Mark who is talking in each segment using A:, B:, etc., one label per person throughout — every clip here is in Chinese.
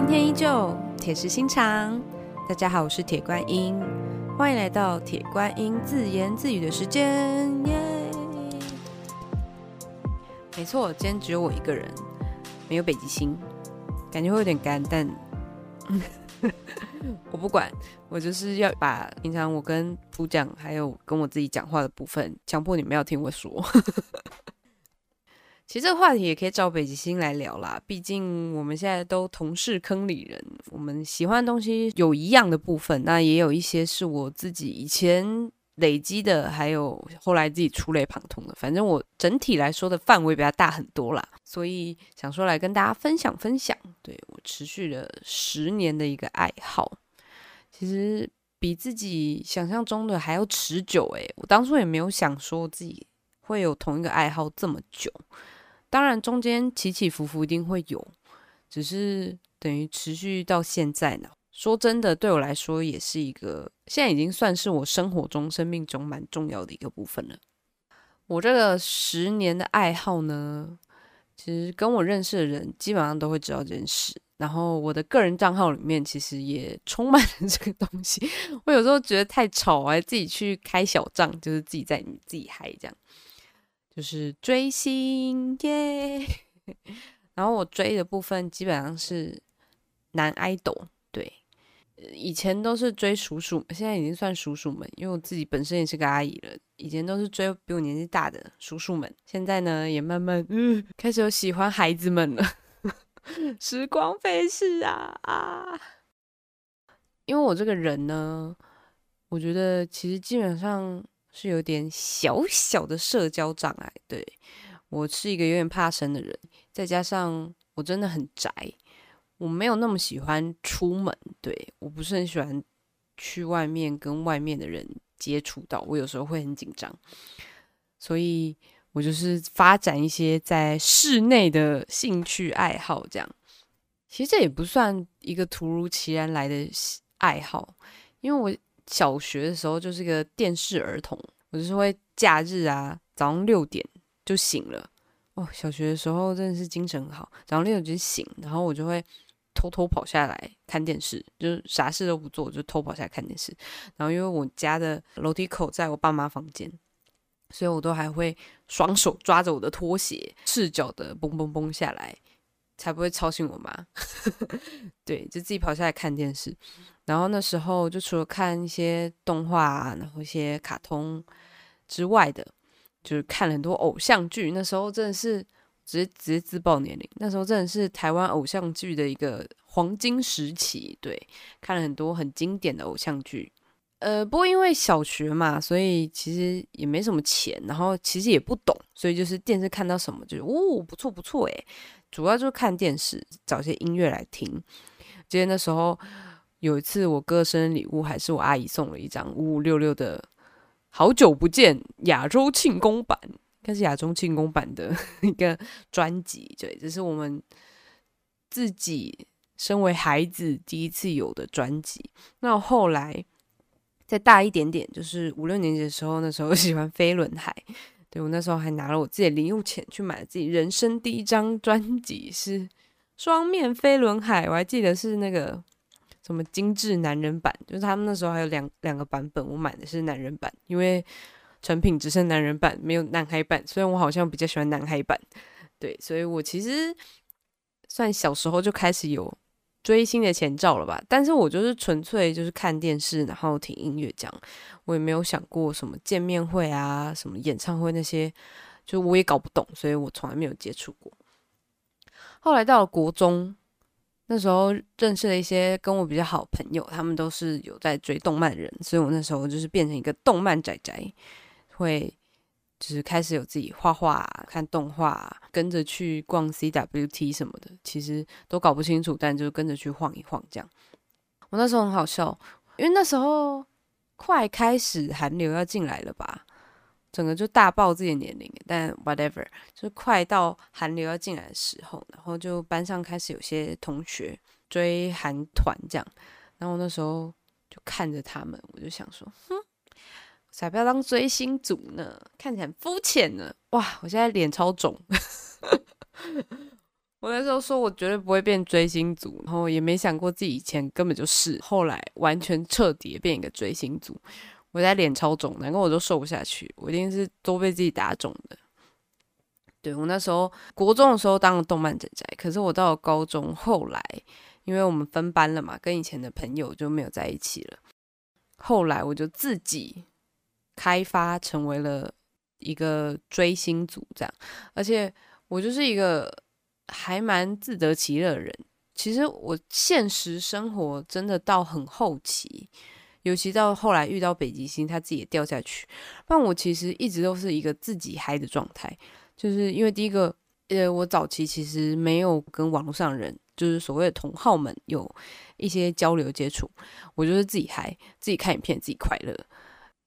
A: 今天依旧铁石心肠。大家好，我是铁观音，欢迎来到铁观音自言自语的时间，耶！没错，今天只有我一个人，没有北极星，感觉会有点干，但 我不管，我就是要把平常我跟普讲还有跟我自己讲话的部分，强迫你们要听我说。其实这个话题也可以找北极星来聊啦，毕竟我们现在都同是坑里人，我们喜欢的东西有一样的部分，那也有一些是我自己以前累积的，还有后来自己触类旁通的。反正我整体来说的范围比较大很多啦，所以想说来跟大家分享分享，对我持续了十年的一个爱好，其实比自己想象中的还要持久诶，我当初也没有想说自己会有同一个爱好这么久。当然，中间起起伏伏一定会有，只是等于持续到现在呢。说真的，对我来说也是一个，现在已经算是我生活中、生命中蛮重要的一个部分了。我这个十年的爱好呢，其实跟我认识的人基本上都会知道这件事。然后我的个人账号里面其实也充满了 这个东西。我有时候觉得太吵，我还自己去开小账，就是自己在自己嗨这样。就是追星耶，然后我追的部分基本上是男 idol，对，以前都是追叔叔，现在已经算叔叔们，因为我自己本身也是个阿姨了。以前都是追比我年纪大的叔叔们，现在呢也慢慢嗯开始有喜欢孩子们了。时光飞逝啊啊！因为我这个人呢，我觉得其实基本上。是有点小小的社交障碍，对我是一个有点怕生的人，再加上我真的很宅，我没有那么喜欢出门，对我不是很喜欢去外面跟外面的人接触到，我有时候会很紧张，所以我就是发展一些在室内的兴趣爱好，这样其实这也不算一个突如其来来的爱好，因为我。小学的时候就是个电视儿童，我就是会假日啊，早上六点就醒了。哦，小学的时候真的是精神很好，早上六点就醒，然后我就会偷偷跑下来看电视，就是啥事都不做，就偷跑下来看电视。然后因为我家的楼梯口在我爸妈房间，所以我都还会双手抓着我的拖鞋，赤脚的蹦蹦蹦下来。才不会吵醒我妈，对，就自己跑下来看电视。然后那时候就除了看一些动画，然后一些卡通之外的，就是看了很多偶像剧。那时候真的是直接直接自爆年龄，那时候真的是台湾偶像剧的一个黄金时期。对，看了很多很经典的偶像剧。呃，不过因为小学嘛，所以其实也没什么钱，然后其实也不懂，所以就是电视看到什么就是哦，不错不错诶。主要就是看电视，找些音乐来听。记得那时候有一次，我哥生日礼物还是我阿姨送了一张五五六六的《好久不见》亚洲庆功版，应该是亚洲庆功版的 一个专辑。对，这是我们自己身为孩子第一次有的专辑。那后来再大一点点，就是五六年级的时候，那时候 喜欢飞轮海。对我那时候还拿了我自己的零用钱去买了自己人生第一张专辑，是《双面飞轮海》，我还记得是那个什么精致男人版，就是他们那时候还有两两个版本，我买的是男人版，因为成品只剩男人版，没有男孩版。虽然我好像比较喜欢男孩版，对，所以我其实算小时候就开始有。追星的前兆了吧？但是我就是纯粹就是看电视，然后听音乐这样，我也没有想过什么见面会啊，什么演唱会那些，就我也搞不懂，所以我从来没有接触过。后来到了国中，那时候认识了一些跟我比较好朋友，他们都是有在追动漫的人，所以我那时候就是变成一个动漫宅宅，会。就是开始有自己画画、看动画，跟着去逛 CWT 什么的，其实都搞不清楚，但就跟着去晃一晃这样。我那时候很好笑，因为那时候快开始韩流要进来了吧，整个就大爆自己的年龄。但 whatever，就是快到韩流要进来的时候，然后就班上开始有些同学追韩团这样，然后那时候就看着他们，我就想说，哼。才不要当追星族呢，看起来很肤浅呢。哇，我现在脸超肿。我那时候说我绝对不会变追星族，然后也没想过自己以前根本就是，后来完全彻底变一个追星族。我在脸超肿，难怪我都瘦不下去，我一定是都被自己打肿的。对我那时候国中的时候当了动漫仔仔，可是我到了高中后来，因为我们分班了嘛，跟以前的朋友就没有在一起了。后来我就自己开发成为了一个追星族，这样，而且我就是一个还蛮自得其乐的人。其实我现实生活真的到很后期，尤其到后来遇到北极星，他自己也掉下去，但我其实一直都是一个自己嗨的状态。就是因为第一个，呃，我早期其实没有跟网络上人，就是所谓的同好们有一些交流接触，我就是自己嗨，自己看影片，自己快乐。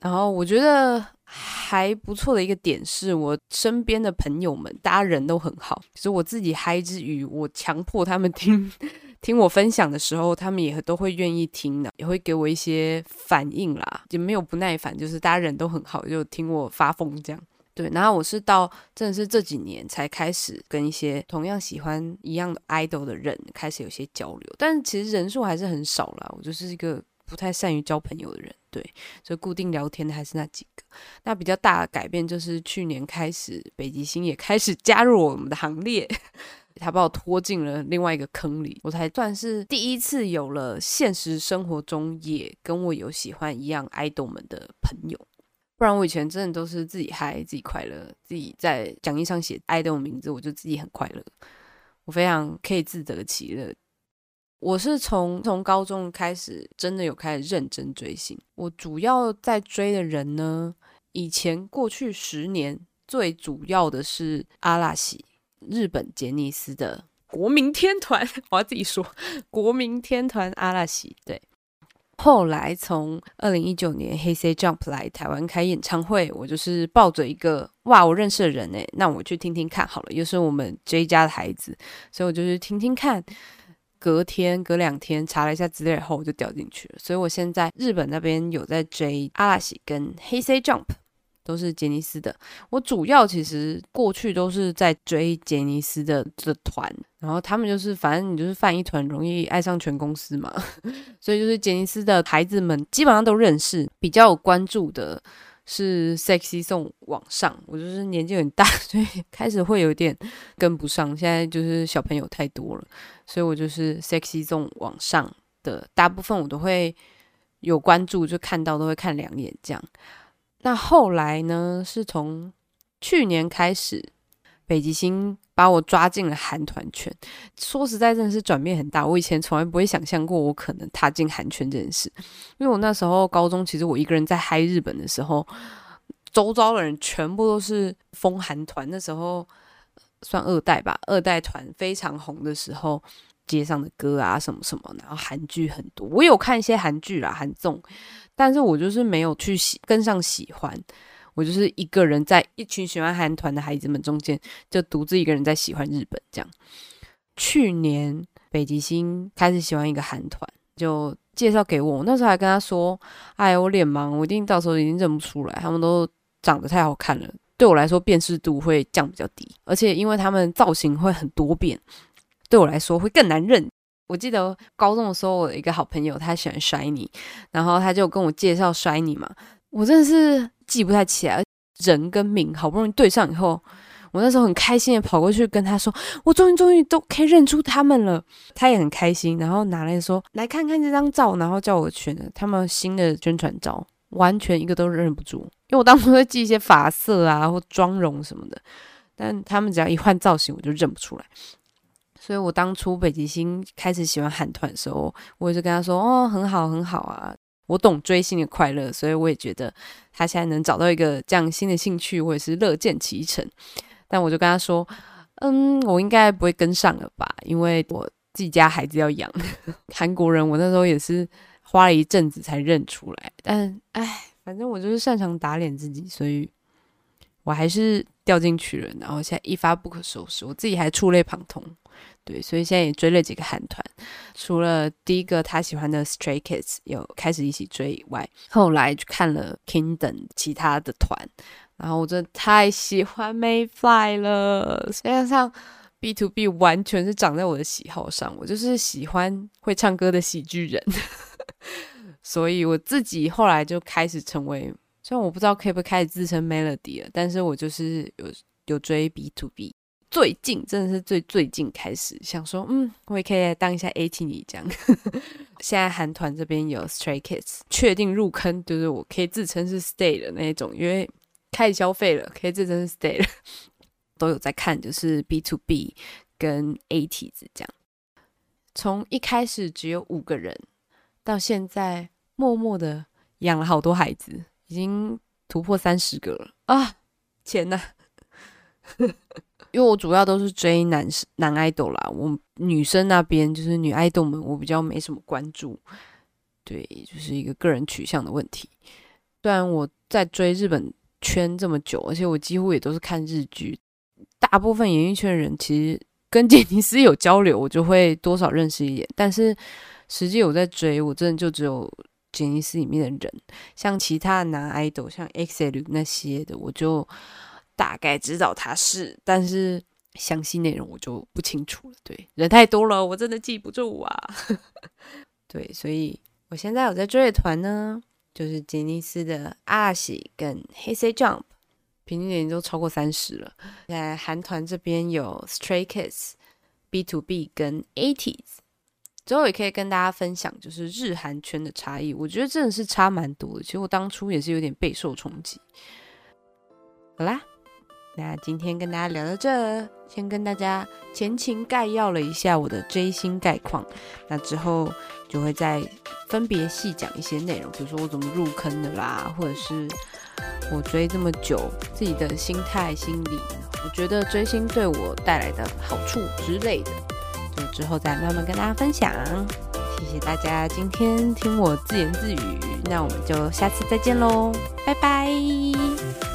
A: 然后我觉得还不错的一个点是，我身边的朋友们，大家人都很好。其实我自己嗨之余，我强迫他们听听我分享的时候，他们也都会愿意听的，也会给我一些反应啦，也没有不耐烦，就是大家人都很好，就听我发疯这样。对，然后我是到真的是这几年才开始跟一些同样喜欢一样的 idol 的人开始有些交流，但其实人数还是很少啦。我就是一个不太善于交朋友的人，对，所以固定聊天的还是那几个。那比较大的改变就是去年开始，北极星也开始加入我们的行列，他把我拖进了另外一个坑里，我才算是第一次有了现实生活中也跟我有喜欢一样 idol 们的朋友。不然我以前真的都是自己嗨，自己快乐，自己在讲义上写爱豆名字，我就自己很快乐，我非常可以自得其乐。我是从从高中开始，真的有开始认真追星。我主要在追的人呢，以前过去十年最主要的是阿拉西，日本杰尼斯的国民天团，我要自己说 国民天团阿拉西，对。后来从二零一九年黑 C Jump 来台湾开演唱会，我就是抱着一个哇，我认识的人哎，那我去听听看好了，又是我们 J 家的孩子，所以我就去听听看。隔天隔两天查了一下资料后，我就掉进去了。所以我现在日本那边有在追阿拉西跟黑 C Jump。都是杰尼斯的，我主要其实过去都是在追杰尼斯的的团，然后他们就是反正你就是犯一团容易爱上全公司嘛，所以就是杰尼斯的孩子们基本上都认识。比较有关注的是 Sexy 送往上，我就是年纪很大，所以开始会有点跟不上。现在就是小朋友太多了，所以我就是 Sexy 送往上的大部分我都会有关注，就看到都会看两眼这样。那后来呢？是从去年开始，北极星把我抓进了韩团圈。说实在，真的是转变很大。我以前从来不会想象过我可能踏进韩圈这件事，因为我那时候高中，其实我一个人在嗨日本的时候，周遭的人全部都是疯韩团。那时候算二代吧，二代团非常红的时候，街上的歌啊什么什么，然后韩剧很多。我有看一些韩剧啦，韩综。但是我就是没有去喜跟上喜欢，我就是一个人在一群喜欢韩团的孩子们中间，就独自一个人在喜欢日本这样。去年北极星开始喜欢一个韩团，就介绍给我，那时候还跟他说：“哎，我脸盲，我一定到时候已经认不出来，他们都长得太好看了，对我来说辨识度会降比较低，而且因为他们造型会很多变，对我来说会更难认。”我记得高中的时候，我一个好朋友他喜欢摔你然后他就跟我介绍摔你嘛，我真的是记不太起来人跟名，好不容易对上以后，我那时候很开心的跑过去跟他说，我终于终于都可以认出他们了，他也很开心，然后拿来说来看看这张照，然后叫我选他们新的宣传照，完全一个都认不住，因为我当初会记一些发色啊或妆容什么的，但他们只要一换造型，我就认不出来。所以我当初北极星开始喜欢韩团的时候，我也是跟他说：“哦，很好，很好啊，我懂追星的快乐。”所以我也觉得他现在能找到一个这样新的兴趣，我也是乐见其成。但我就跟他说：“嗯，我应该不会跟上了吧，因为我自己家孩子要养。韩国人，我那时候也是花了一阵子才认出来。但唉，反正我就是擅长打脸自己，所以我还是掉进去了。然后现在一发不可收拾，我自己还触类旁通。”对，所以现在也追了几个韩团，除了第一个他喜欢的 Stray Kids 有开始一起追以外，后来就看了 Kingdom 其他的团，然后我真的太喜欢 Mayfly 了，实际上 B to B 完全是长在我的喜好上，我就是喜欢会唱歌的喜剧人，所以我自己后来就开始成为，虽然我不知道可不可以开始自称 Melody 了，但是我就是有有追 B to B。最近真的是最最近开始想说，嗯，我也可以来当一下 A T 女这样。现在韩团这边有 Stray Kids，确定入坑，就是我可以自称是 Stay 的那一种，因为开始消费了，可以自称是 Stay 了。都有在看，就是 B to B 跟 A T 子这样。从一开始只有五个人，到现在默默的养了好多孩子，已经突破三十个了啊！钱呐！因为我主要都是追男男爱豆啦，我女生那边就是女爱豆们，我比较没什么关注。对，就是一个个人取向的问题。虽然我在追日本圈这么久，而且我几乎也都是看日剧，大部分演艺圈的人其实跟杰尼斯有交流，我就会多少认识一点。但是实际我在追，我真的就只有杰尼斯里面的人，像其他的男爱豆，像 X L 那些的，我就。大概知道他是，但是详细内容我就不清楚了。对，人太多了，我真的记不住啊。对，所以我现在有在追的团呢，就是杰尼斯的阿喜跟黑 C Jump，平均年龄都超过三十了。在韩团这边有 Stray Kids、B to B 跟 Eighties，。最后也可以跟大家分享，就是日韩圈的差异，我觉得真的是差蛮多的。其实我当初也是有点备受冲击。好啦。那今天跟大家聊到这，先跟大家前情概要了一下我的追星概况。那之后就会再分别细讲一些内容，比如说我怎么入坑的啦，或者是我追这么久自己的心态、心理，我觉得追星对我带来的好处之类的，就之后再慢慢跟大家分享。谢谢大家今天听我自言自语，那我们就下次再见喽，拜拜。